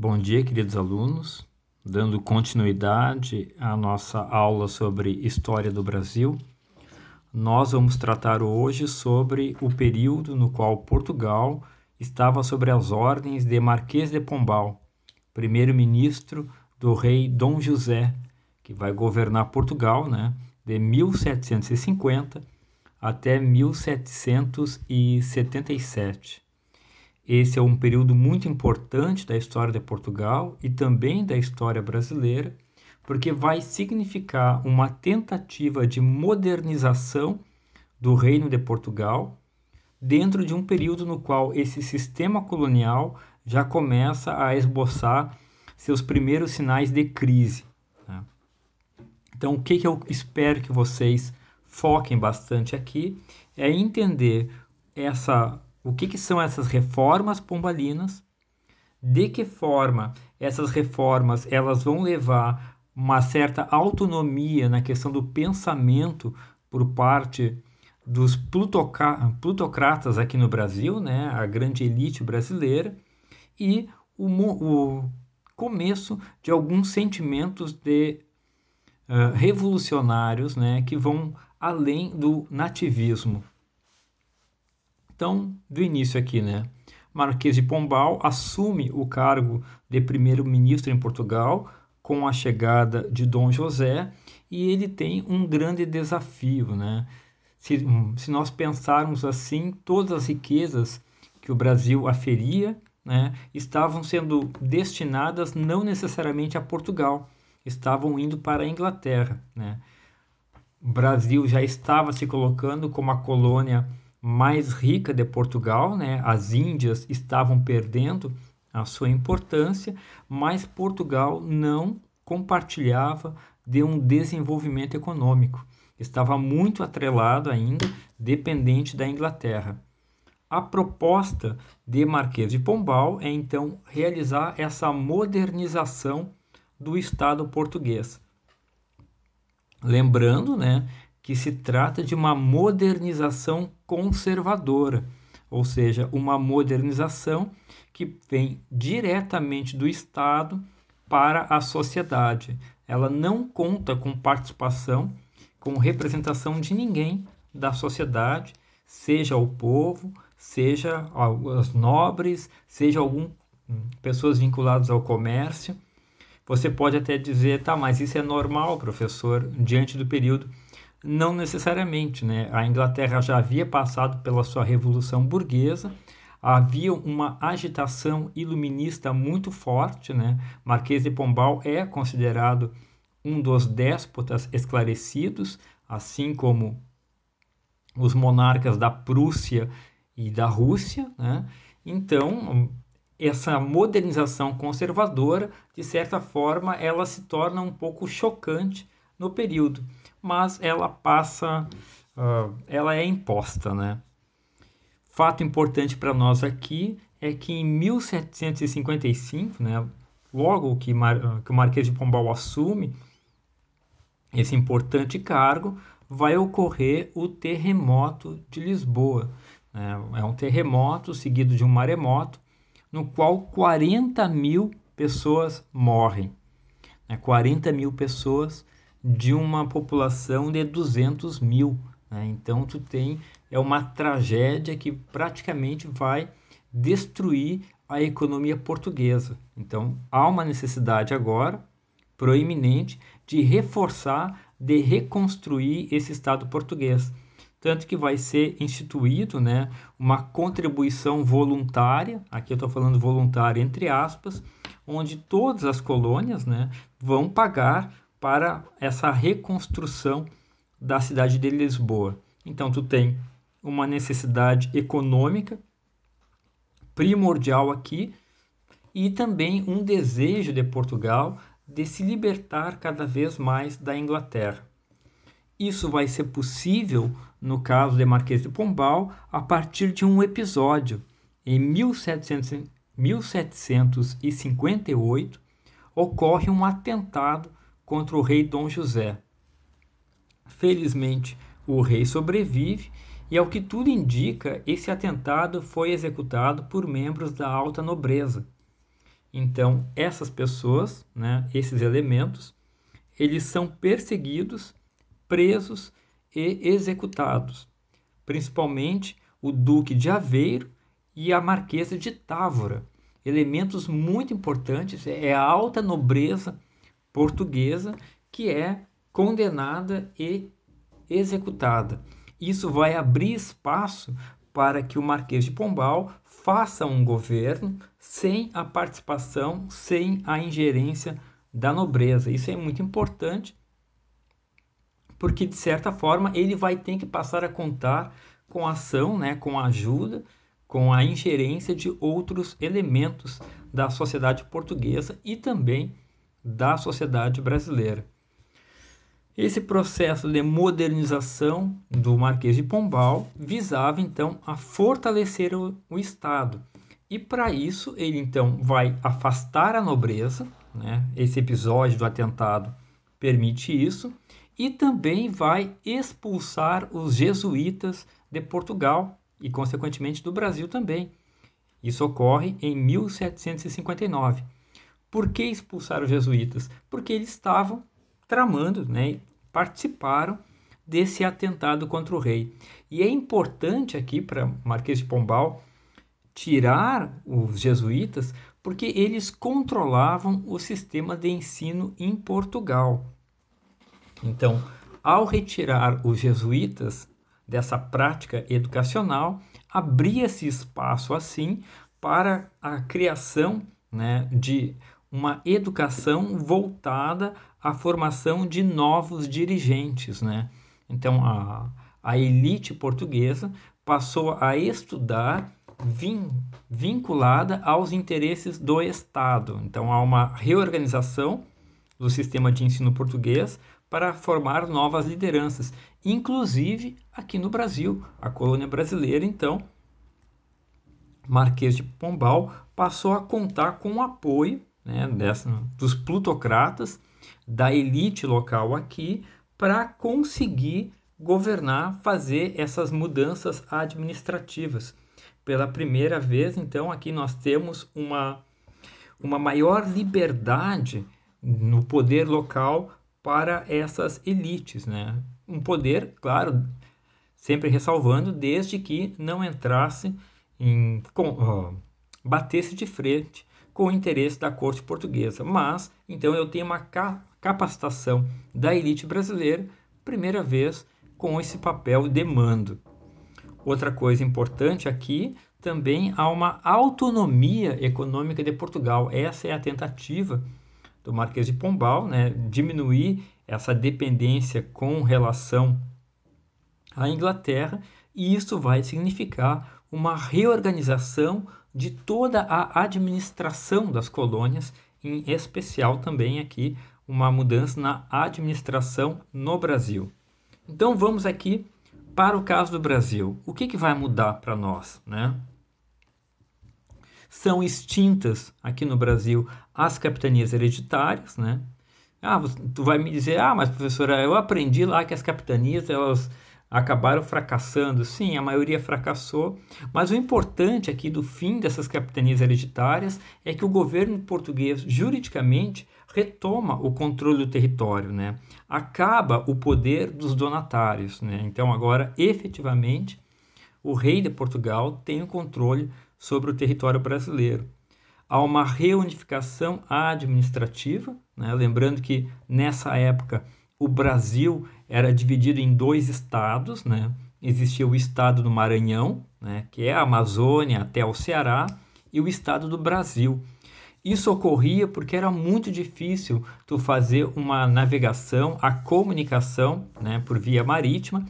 Bom dia, queridos alunos. Dando continuidade à nossa aula sobre História do Brasil, nós vamos tratar hoje sobre o período no qual Portugal estava sobre as ordens de Marquês de Pombal, primeiro-ministro do rei Dom José, que vai governar Portugal né, de 1750 até 1777. Esse é um período muito importante da história de Portugal e também da história brasileira, porque vai significar uma tentativa de modernização do Reino de Portugal dentro de um período no qual esse sistema colonial já começa a esboçar seus primeiros sinais de crise. Né? Então, o que, que eu espero que vocês foquem bastante aqui é entender essa o que, que são essas reformas pombalinas, de que forma essas reformas elas vão levar uma certa autonomia na questão do pensamento por parte dos plutocratas aqui no Brasil, né, a grande elite brasileira, e o, o começo de alguns sentimentos de uh, revolucionários né, que vão além do nativismo. Então, do início aqui, né? Marquês de Pombal assume o cargo de primeiro-ministro em Portugal com a chegada de Dom José e ele tem um grande desafio, né? Se, se nós pensarmos assim, todas as riquezas que o Brasil aferia né, estavam sendo destinadas não necessariamente a Portugal, estavam indo para a Inglaterra. Né? O Brasil já estava se colocando como a colônia mais rica de Portugal, né? As Índias estavam perdendo a sua importância, mas Portugal não compartilhava de um desenvolvimento econômico. Estava muito atrelado ainda, dependente da Inglaterra. A proposta de Marquês de Pombal é então realizar essa modernização do Estado português. Lembrando, né, que se trata de uma modernização conservadora, ou seja, uma modernização que vem diretamente do Estado para a sociedade. Ela não conta com participação, com representação de ninguém da sociedade, seja o povo, seja os nobres, seja algum pessoas vinculadas ao comércio. Você pode até dizer, tá, mas isso é normal, professor, diante do período não necessariamente, né? A Inglaterra já havia passado pela sua revolução burguesa, havia uma agitação iluminista muito forte, né? Marquês de Pombal é considerado um dos déspotas esclarecidos, assim como os monarcas da Prússia e da Rússia, né? Então, essa modernização conservadora, de certa forma, ela se torna um pouco chocante no período mas ela passa, uh, ela é imposta, né? Fato importante para nós aqui é que em 1755, né, logo que, Mar, que o Marquês de Pombal assume esse importante cargo, vai ocorrer o terremoto de Lisboa. Né? É um terremoto seguido de um maremoto, no qual 40 mil pessoas morrem. Né? 40 mil pessoas de uma população de 200 mil. Né? Então, tu tem é uma tragédia que praticamente vai destruir a economia portuguesa. Então, há uma necessidade agora proeminente de reforçar, de reconstruir esse Estado português. Tanto que vai ser instituído né, uma contribuição voluntária, aqui eu estou falando voluntária entre aspas, onde todas as colônias né, vão pagar para essa reconstrução da cidade de Lisboa. Então tu tem uma necessidade econômica primordial aqui e também um desejo de Portugal de se libertar cada vez mais da Inglaterra. Isso vai ser possível no caso de Marquês de Pombal a partir de um episódio. Em 1700, 1758 ocorre um atentado contra o rei Dom José. Felizmente, o rei sobrevive e, ao que tudo indica, esse atentado foi executado por membros da alta nobreza. Então, essas pessoas, né, esses elementos, eles são perseguidos, presos e executados. Principalmente o Duque de Aveiro e a Marquesa de Távora. Elementos muito importantes, é a alta nobreza portuguesa que é condenada e executada. Isso vai abrir espaço para que o Marquês de Pombal faça um governo sem a participação, sem a ingerência da nobreza. Isso é muito importante, porque de certa forma ele vai ter que passar a contar com a ação, né, com a ajuda, com a ingerência de outros elementos da sociedade portuguesa e também da sociedade brasileira. Esse processo de modernização do Marquês de Pombal visava então a fortalecer o, o Estado. E para isso ele então vai afastar a nobreza, né? esse episódio do atentado permite isso, e também vai expulsar os jesuítas de Portugal e, consequentemente, do Brasil também. Isso ocorre em 1759. Por que expulsar os jesuítas? Porque eles estavam tramando, né, participaram desse atentado contra o rei. E é importante aqui para Marquês de Pombal tirar os jesuítas porque eles controlavam o sistema de ensino em Portugal. Então, ao retirar os jesuítas dessa prática educacional, abria-se espaço assim para a criação né, de uma educação voltada à formação de novos dirigentes. Né? Então, a, a elite portuguesa passou a estudar vin, vinculada aos interesses do Estado. Então, há uma reorganização do sistema de ensino português para formar novas lideranças, inclusive aqui no Brasil, a colônia brasileira, então, Marquês de Pombal passou a contar com o apoio né, dessa, dos plutocratas, da elite local aqui, para conseguir governar, fazer essas mudanças administrativas. Pela primeira vez, então, aqui nós temos uma, uma maior liberdade no poder local para essas elites, né? Um poder, claro, sempre ressalvando, desde que não entrasse em com, batesse de frente com o interesse da corte portuguesa. Mas, então, eu tenho uma ca capacitação da elite brasileira, primeira vez com esse papel de mando. Outra coisa importante aqui, também há uma autonomia econômica de Portugal. Essa é a tentativa do Marquês de Pombal, né, diminuir essa dependência com relação à Inglaterra, e isso vai significar uma reorganização de toda a administração das colônias, em especial também aqui uma mudança na administração no Brasil. Então vamos aqui para o caso do Brasil. O que, que vai mudar para nós? Né? São extintas aqui no Brasil as capitanias hereditárias. Né? Ah, tu vai me dizer, ah, mas professora, eu aprendi lá que as capitanias elas acabaram fracassando. Sim, a maioria fracassou, mas o importante aqui do fim dessas capitanias hereditárias é que o governo português, juridicamente, retoma o controle do território, né? Acaba o poder dos donatários, né? Então agora, efetivamente, o rei de Portugal tem o controle sobre o território brasileiro. Há uma reunificação administrativa, né? lembrando que nessa época o Brasil era dividido em dois estados, né? Existia o estado do Maranhão, né, que é a Amazônia até o Ceará, e o estado do Brasil. Isso ocorria porque era muito difícil tu fazer uma navegação, a comunicação, né, por via marítima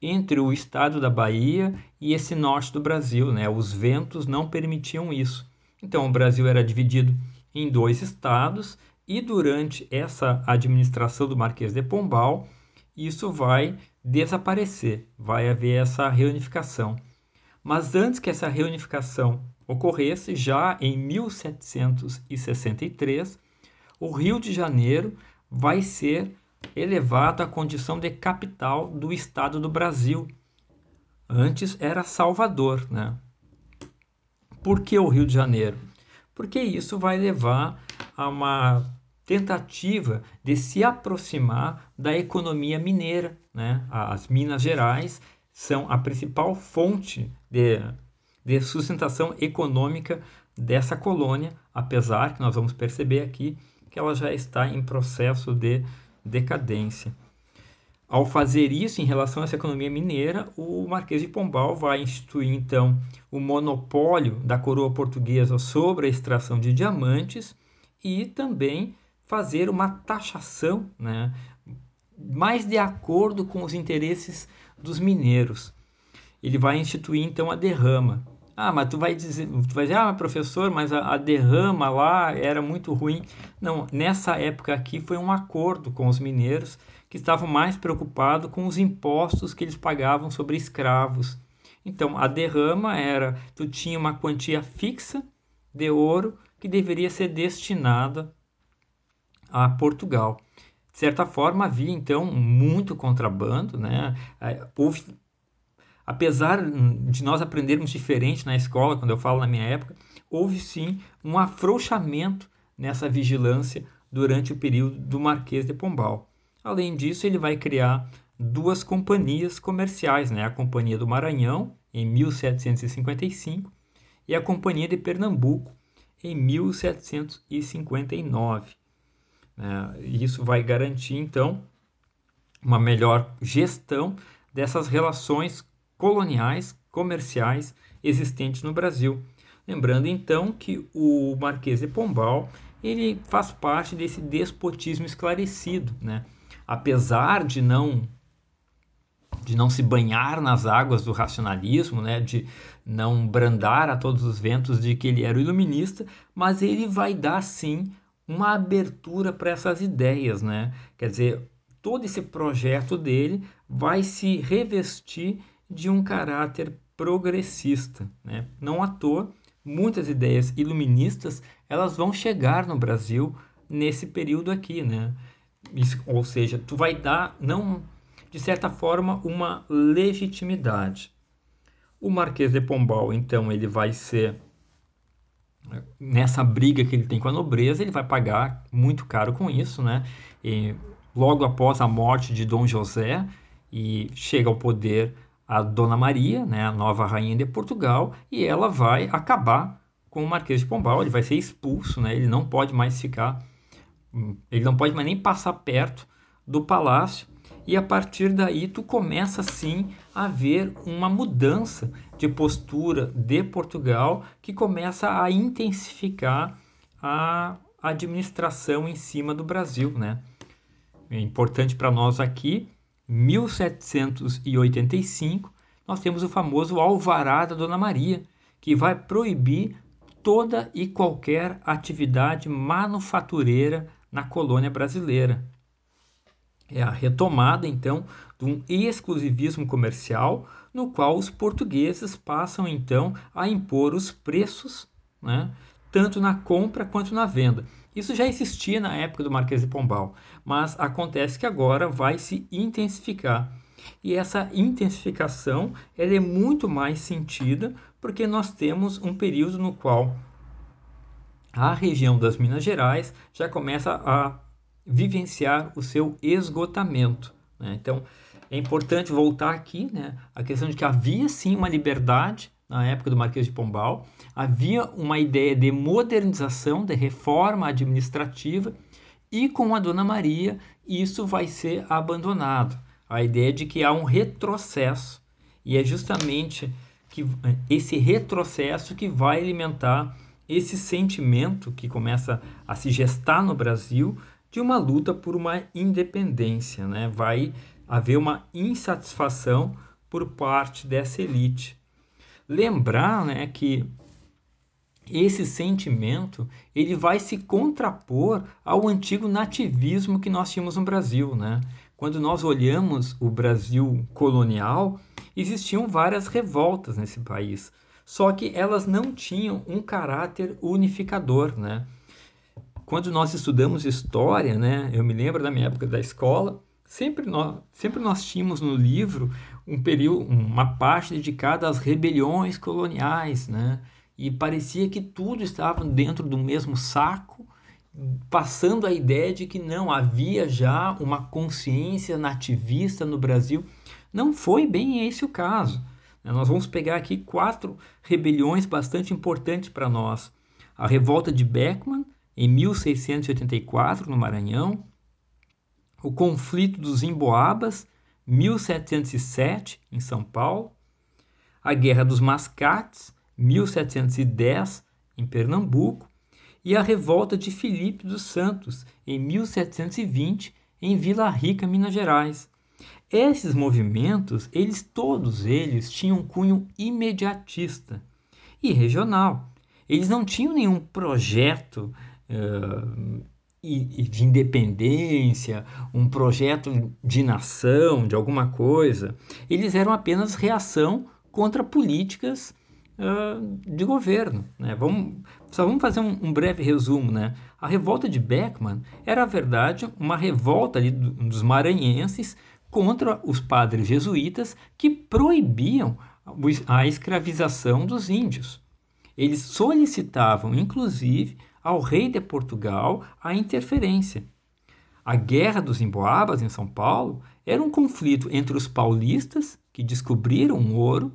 entre o estado da Bahia e esse norte do Brasil, né? Os ventos não permitiam isso. Então o Brasil era dividido em dois estados e durante essa administração do Marquês de Pombal, isso vai desaparecer, vai haver essa reunificação. Mas antes que essa reunificação ocorresse, já em 1763, o Rio de Janeiro vai ser elevado à condição de capital do estado do Brasil. Antes era Salvador, né? Por que o Rio de Janeiro? porque isso vai levar a uma tentativa de se aproximar da economia mineira. Né? As Minas Gerais são a principal fonte de, de sustentação econômica dessa colônia, apesar que nós vamos perceber aqui que ela já está em processo de decadência. Ao fazer isso em relação a essa economia mineira, o Marquês de Pombal vai instituir então o monopólio da coroa portuguesa sobre a extração de diamantes e também fazer uma taxação né, mais de acordo com os interesses dos mineiros. Ele vai instituir então a derrama. Ah, mas tu vai dizer, tu vai dizer, ah, professor, mas a, a, derrama lá era muito ruim. Não, nessa época aqui foi um acordo com os mineiros que estavam mais preocupados com os impostos que eles pagavam sobre escravos. Então, a derrama era, tu tinha uma quantia fixa de ouro que deveria ser destinada a Portugal. De certa forma, havia então muito contrabando, né? É, houve, apesar de nós aprendermos diferente na escola, quando eu falo na minha época, houve sim um afrouxamento nessa vigilância durante o período do Marquês de Pombal. Além disso, ele vai criar duas companhias comerciais, né? a Companhia do Maranhão, em 1755, e a Companhia de Pernambuco, em 1759. Né? Isso vai garantir, então, uma melhor gestão dessas relações coloniais, comerciais existentes no Brasil. Lembrando, então, que o Marquês de Pombal ele faz parte desse despotismo esclarecido, né? apesar de não de não se banhar nas águas do racionalismo, né, de não brandar a todos os ventos de que ele era o iluminista, mas ele vai dar sim uma abertura para essas ideias, né? Quer dizer, todo esse projeto dele vai se revestir de um caráter progressista, né? Não à toa, muitas ideias iluministas elas vão chegar no Brasil nesse período aqui, né? Isso, ou seja, tu vai dar, não de certa forma, uma legitimidade. O Marquês de Pombal, então, ele vai ser nessa briga que ele tem com a nobreza, ele vai pagar muito caro com isso, né? E logo após a morte de Dom José e chega ao poder a Dona Maria, né, a nova rainha de Portugal, e ela vai acabar com o Marquês de Pombal, ele vai ser expulso, né? Ele não pode mais ficar, ele não pode mais nem passar perto do palácio. E a partir daí tu começa sim a ver uma mudança de postura de Portugal que começa a intensificar a administração em cima do Brasil, né? É importante para nós aqui, 1785, nós temos o famoso Alvará da Dona Maria, que vai proibir toda e qualquer atividade manufatureira na colônia brasileira. É a retomada, então, de um exclusivismo comercial no qual os portugueses passam então a impor os preços, né, tanto na compra quanto na venda. Isso já existia na época do Marquês de Pombal, mas acontece que agora vai se intensificar. E essa intensificação ela é muito mais sentida porque nós temos um período no qual a região das Minas Gerais já começa a vivenciar o seu esgotamento. Né? Então, é importante voltar aqui, né, a questão de que havia sim uma liberdade na época do Marquês de Pombal, havia uma ideia de modernização, de reforma administrativa, e com a Dona Maria isso vai ser abandonado. A ideia de que há um retrocesso, e é justamente que esse retrocesso que vai alimentar esse sentimento que começa a se gestar no Brasil de uma luta por uma independência, né? Vai haver uma insatisfação por parte dessa elite. Lembrar né, que esse sentimento ele vai se contrapor ao antigo nativismo que nós tínhamos no Brasil. Né? Quando nós olhamos o Brasil colonial, existiam várias revoltas nesse país, só que elas não tinham um caráter unificador. Né? Quando nós estudamos história, né, eu me lembro da minha época da escola, Sempre nós, sempre nós tínhamos no livro um período, uma parte dedicada às rebeliões coloniais, né? e parecia que tudo estava dentro do mesmo saco, passando a ideia de que não havia já uma consciência nativista no Brasil. Não foi bem esse o caso. Nós vamos pegar aqui quatro rebeliões bastante importantes para nós. A revolta de Beckman, em 1684, no Maranhão, o conflito dos Emboabas, 1707, em São Paulo, a Guerra dos Mascates, 1710, em Pernambuco, e a revolta de Filipe dos Santos, em 1720, em Vila Rica, Minas Gerais. Esses movimentos, eles todos eles tinham cunho imediatista e regional. Eles não tinham nenhum projeto uh, de independência, um projeto de nação, de alguma coisa. Eles eram apenas reação contra políticas de governo. Né? Vamos, só vamos fazer um, um, breve resumo. Né? A revolta de Beckman era, na verdade, uma revolta ali dos maranhenses contra os padres jesuítas que proibiam a escravização dos índios. Eles solicitavam, inclusive, ao rei de Portugal a interferência. A Guerra dos Emboabas, em São Paulo, era um conflito entre os paulistas, que descobriram o ouro,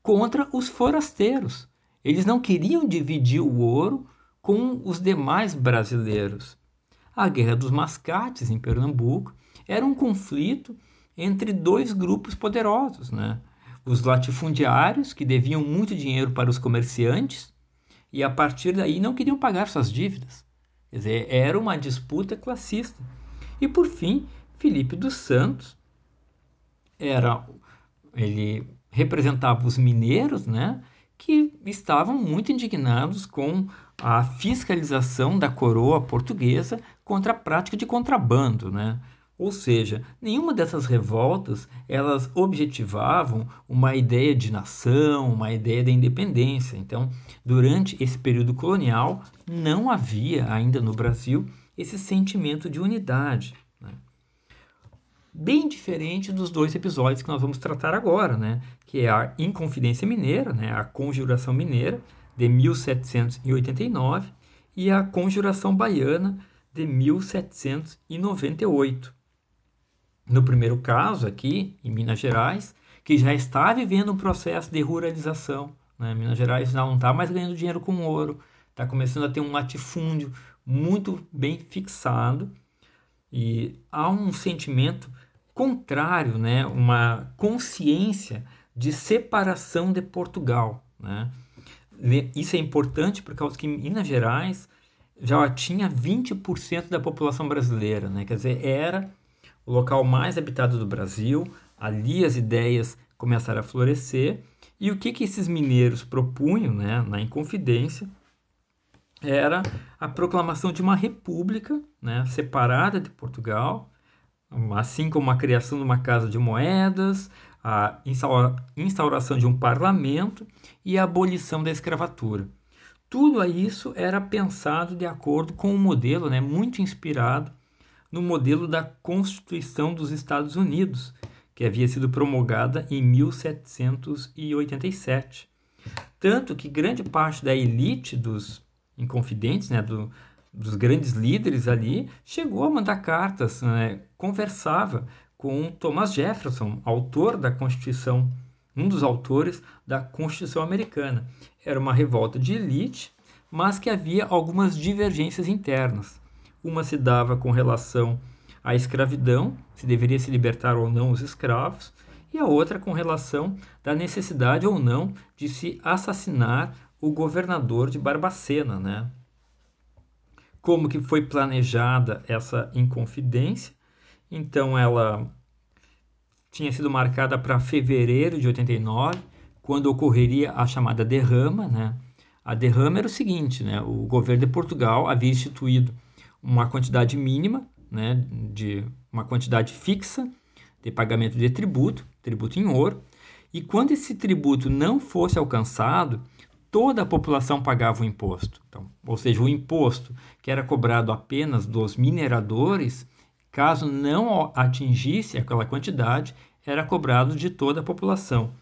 contra os forasteiros. Eles não queriam dividir o ouro com os demais brasileiros. A Guerra dos Mascates, em Pernambuco, era um conflito entre dois grupos poderosos, né? Os latifundiários, que deviam muito dinheiro para os comerciantes, e a partir daí não queriam pagar suas dívidas. Quer dizer, era uma disputa classista. E por fim, Felipe dos Santos era ele representava os mineiros, né, que estavam muito indignados com a fiscalização da coroa portuguesa contra a prática de contrabando, né? Ou seja, nenhuma dessas revoltas elas objetivavam uma ideia de nação, uma ideia da independência. Então, durante esse período colonial, não havia ainda no Brasil esse sentimento de unidade. Né? Bem diferente dos dois episódios que nós vamos tratar agora, né? que é a Inconfidência Mineira, né? a Conjuração Mineira, de 1789, e a Conjuração Baiana, de 1798 no primeiro caso aqui, em Minas Gerais, que já está vivendo um processo de ruralização. Né? Minas Gerais não está mais ganhando dinheiro com ouro, está começando a ter um latifúndio muito bem fixado e há um sentimento contrário, né? uma consciência de separação de Portugal. Né? Isso é importante por causa que Minas Gerais já tinha 20% da população brasileira, né? quer dizer, era o local mais habitado do Brasil. Ali as ideias começaram a florescer. E o que, que esses mineiros propunham né, na Inconfidência era a proclamação de uma república né, separada de Portugal, assim como a criação de uma casa de moedas, a instauração de um parlamento e a abolição da escravatura. Tudo isso era pensado de acordo com um modelo né, muito inspirado no modelo da Constituição dos Estados Unidos, que havia sido promulgada em 1787. Tanto que grande parte da elite dos inconfidentes, né, do, dos grandes líderes ali, chegou a mandar cartas, né, conversava com Thomas Jefferson, autor da Constituição, um dos autores da Constituição americana. Era uma revolta de elite, mas que havia algumas divergências internas. Uma se dava com relação à escravidão, se deveria se libertar ou não os escravos, e a outra com relação da necessidade ou não de se assassinar o governador de Barbacena, né? Como que foi planejada essa inconfidência? Então ela tinha sido marcada para fevereiro de 89, quando ocorreria a chamada derrama, né? A derrama era o seguinte, né? O governo de Portugal havia instituído uma quantidade mínima, né, de uma quantidade fixa de pagamento de tributo, tributo em ouro, e quando esse tributo não fosse alcançado, toda a população pagava o imposto. Então, ou seja, o imposto que era cobrado apenas dos mineradores, caso não atingisse aquela quantidade, era cobrado de toda a população.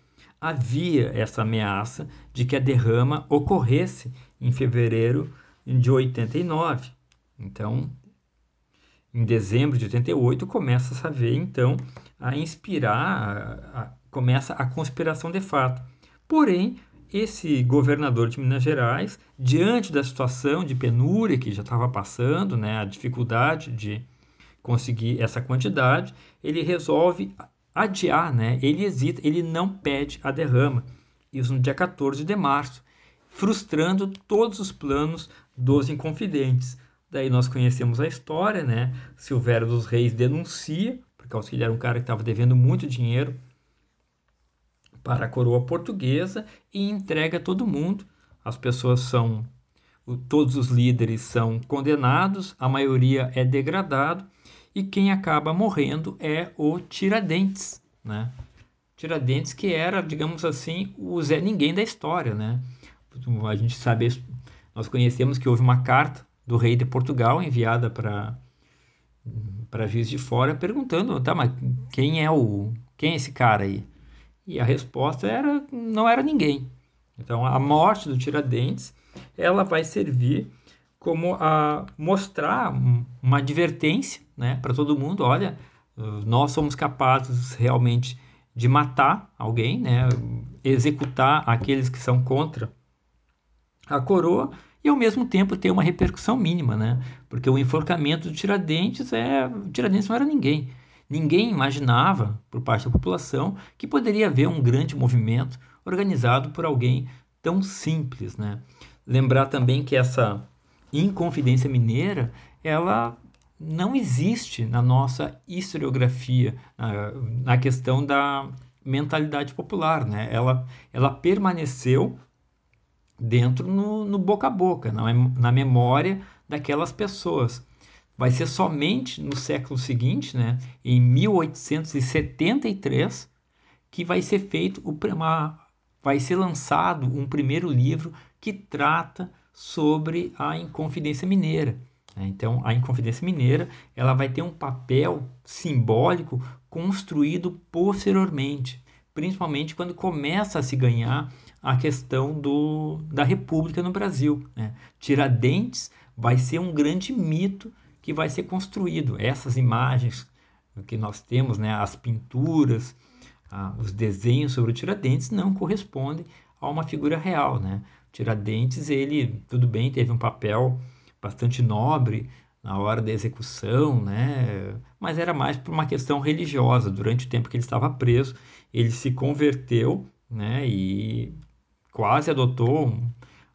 havia essa ameaça de que a derrama ocorresse em fevereiro de 89. Então, em dezembro de 88 começa a saber então a inspirar, a, a, começa a conspiração de fato. Porém, esse governador de Minas Gerais, diante da situação de penúria que já estava passando, né, a dificuldade de conseguir essa quantidade, ele resolve adiar, né? Ele hesita, ele não pede a derrama. Isso no dia 14 de março, frustrando todos os planos dos Inconfidentes. Daí nós conhecemos a história, né? Silvério dos Reis denuncia, por causa que ele era um cara que estava devendo muito dinheiro para a coroa portuguesa e entrega todo mundo. As pessoas são, todos os líderes são condenados, a maioria é degradado e quem acaba morrendo é o Tiradentes, né? Tiradentes que era, digamos assim, o Zé Ninguém da história, né? A gente sabe, nós conhecemos que houve uma carta do rei de Portugal enviada para para Juiz de Fora perguntando, tá, mas quem é o quem é esse cara aí? E a resposta era não era ninguém. Então a morte do Tiradentes, ela vai servir como a mostrar uma advertência, né, para todo mundo, olha, nós somos capazes realmente de matar alguém, né, executar aqueles que são contra a coroa e ao mesmo tempo ter uma repercussão mínima, né? Porque o enforcamento do Tiradentes é, Tiradentes não era ninguém. Ninguém imaginava, por parte da população, que poderia haver um grande movimento organizado por alguém tão simples, né? Lembrar também que essa Inconfidência Mineira, ela não existe na nossa historiografia, na questão da mentalidade popular, né? Ela, ela permaneceu dentro no, no boca a boca, na, na memória daquelas pessoas vai ser somente no século seguinte, né, em 1873, que vai ser feito uma, vai ser lançado um primeiro livro que trata sobre a Inconfidência Mineira. Né? Então, a Inconfidência Mineira ela vai ter um papel simbólico construído posteriormente, principalmente quando começa a se ganhar a questão do, da República no Brasil. Né? Tiradentes vai ser um grande mito que vai ser construído. Essas imagens que nós temos, né, as pinturas, ah, os desenhos sobre o Tiradentes não correspondem a uma figura real, né? Tiradentes, ele, tudo bem, teve um papel bastante nobre na hora da execução, né? Mas era mais por uma questão religiosa. Durante o tempo que ele estava preso, ele se converteu, né? E quase adotou um,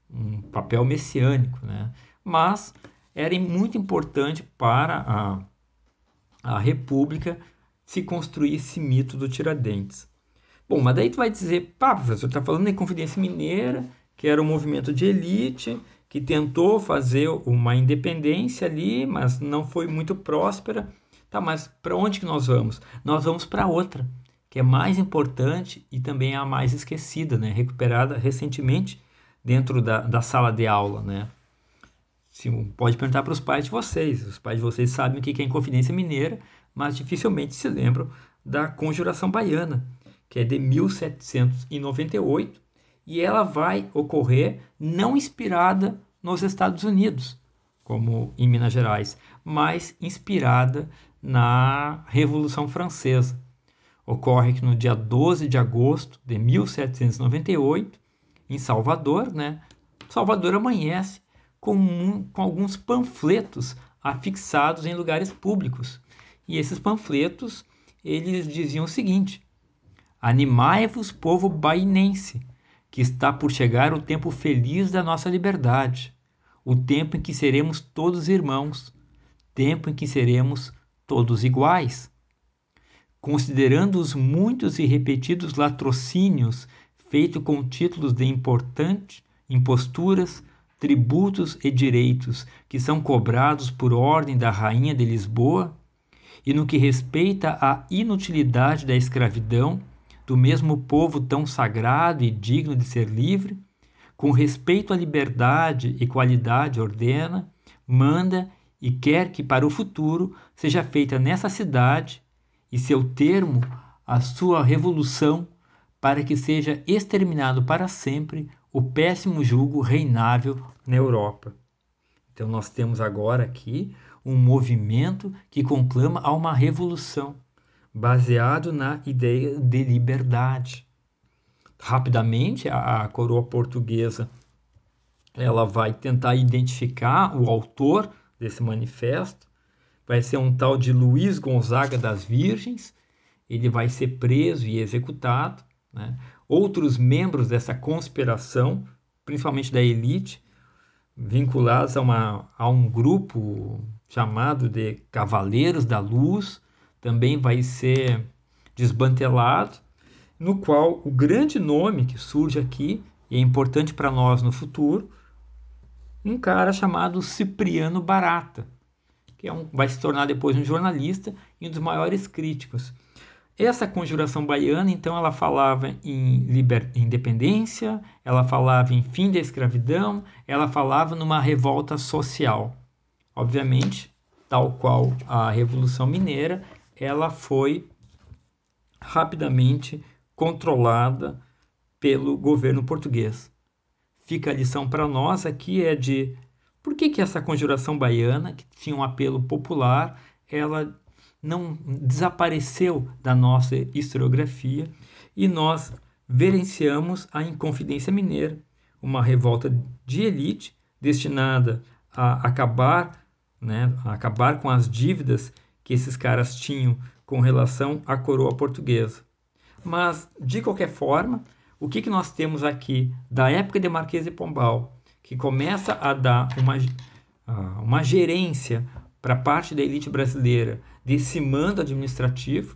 um papel messiânico, né? Mas era muito importante para a, a República se construir esse mito do Tiradentes. Bom, mas daí tu vai dizer, pá, professor, está falando da Confidência Mineira, que era um movimento de elite, que tentou fazer uma independência ali, mas não foi muito próspera. Tá, mas para onde que nós vamos? Nós vamos para outra, que é mais importante e também é a mais esquecida, né? recuperada recentemente dentro da, da sala de aula, né? Pode perguntar para os pais de vocês. Os pais de vocês sabem o que é Inconfidência Mineira, mas dificilmente se lembram da Conjuração Baiana, que é de 1798, e ela vai ocorrer não inspirada nos Estados Unidos, como em Minas Gerais, mas inspirada na Revolução Francesa. Ocorre que no dia 12 de agosto de 1798, em Salvador, né? Salvador amanhece com, com alguns panfletos afixados em lugares públicos. E esses panfletos, eles diziam o seguinte: Animai-vos, povo bainense, que está por chegar o tempo feliz da nossa liberdade, o tempo em que seremos todos irmãos, tempo em que seremos todos iguais. Considerando os muitos e repetidos latrocínios feitos com títulos de importante, imposturas, tributos e direitos que são cobrados por ordem da Rainha de Lisboa, e no que respeita à inutilidade da escravidão do mesmo povo tão sagrado e digno de ser livre, com respeito à liberdade e qualidade ordena, manda e quer que para o futuro seja feita nessa cidade e seu termo a sua revolução para que seja exterminado para sempre o péssimo julgo reinável na Europa. Então, nós temos agora aqui um movimento que conclama a uma revolução, baseado na ideia de liberdade. Rapidamente, a, coroa portuguesa ela vai tentar identificar o autor desse manifesto. Vai ser um tal de Luiz Gonzaga das Virgens. Ele vai ser preso e executado. Né? Outros membros dessa conspiração, principalmente da elite, vinculados a, uma, a um grupo chamado de Cavaleiros da Luz, também vai ser desmantelado, no qual o grande nome que surge aqui, e é importante para nós no futuro, um cara chamado Cipriano Barata, que é um, vai se tornar depois um jornalista e um dos maiores críticos. Essa conjuração baiana, então, ela falava em liber... independência, ela falava em fim da escravidão, ela falava numa revolta social. Obviamente, tal qual a Revolução Mineira, ela foi rapidamente controlada pelo governo português. Fica a lição para nós aqui é de por que, que essa conjuração baiana, que tinha um apelo popular, ela não desapareceu da nossa historiografia e nós verenciamos a Inconfidência Mineira, uma revolta de elite destinada a acabar, né, a acabar com as dívidas que esses caras tinham com relação à coroa portuguesa. Mas, de qualquer forma, o que, que nós temos aqui da época de Marquês de Pombal, que começa a dar uma, uma gerência para parte da elite brasileira desse mando administrativo,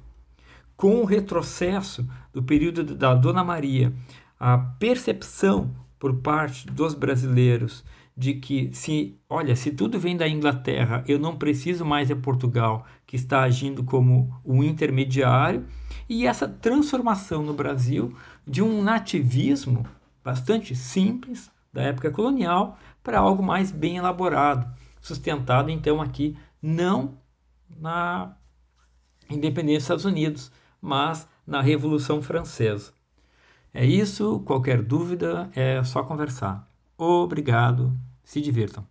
com o retrocesso do período da Dona Maria, a percepção por parte dos brasileiros de que se, olha, se tudo vem da Inglaterra, eu não preciso mais de Portugal, que está agindo como o intermediário, e essa transformação no Brasil de um nativismo bastante simples da época colonial para algo mais bem elaborado, sustentado então aqui não na independência dos Estados Unidos, mas na Revolução Francesa. É isso, qualquer dúvida é só conversar. Obrigado, se divirtam.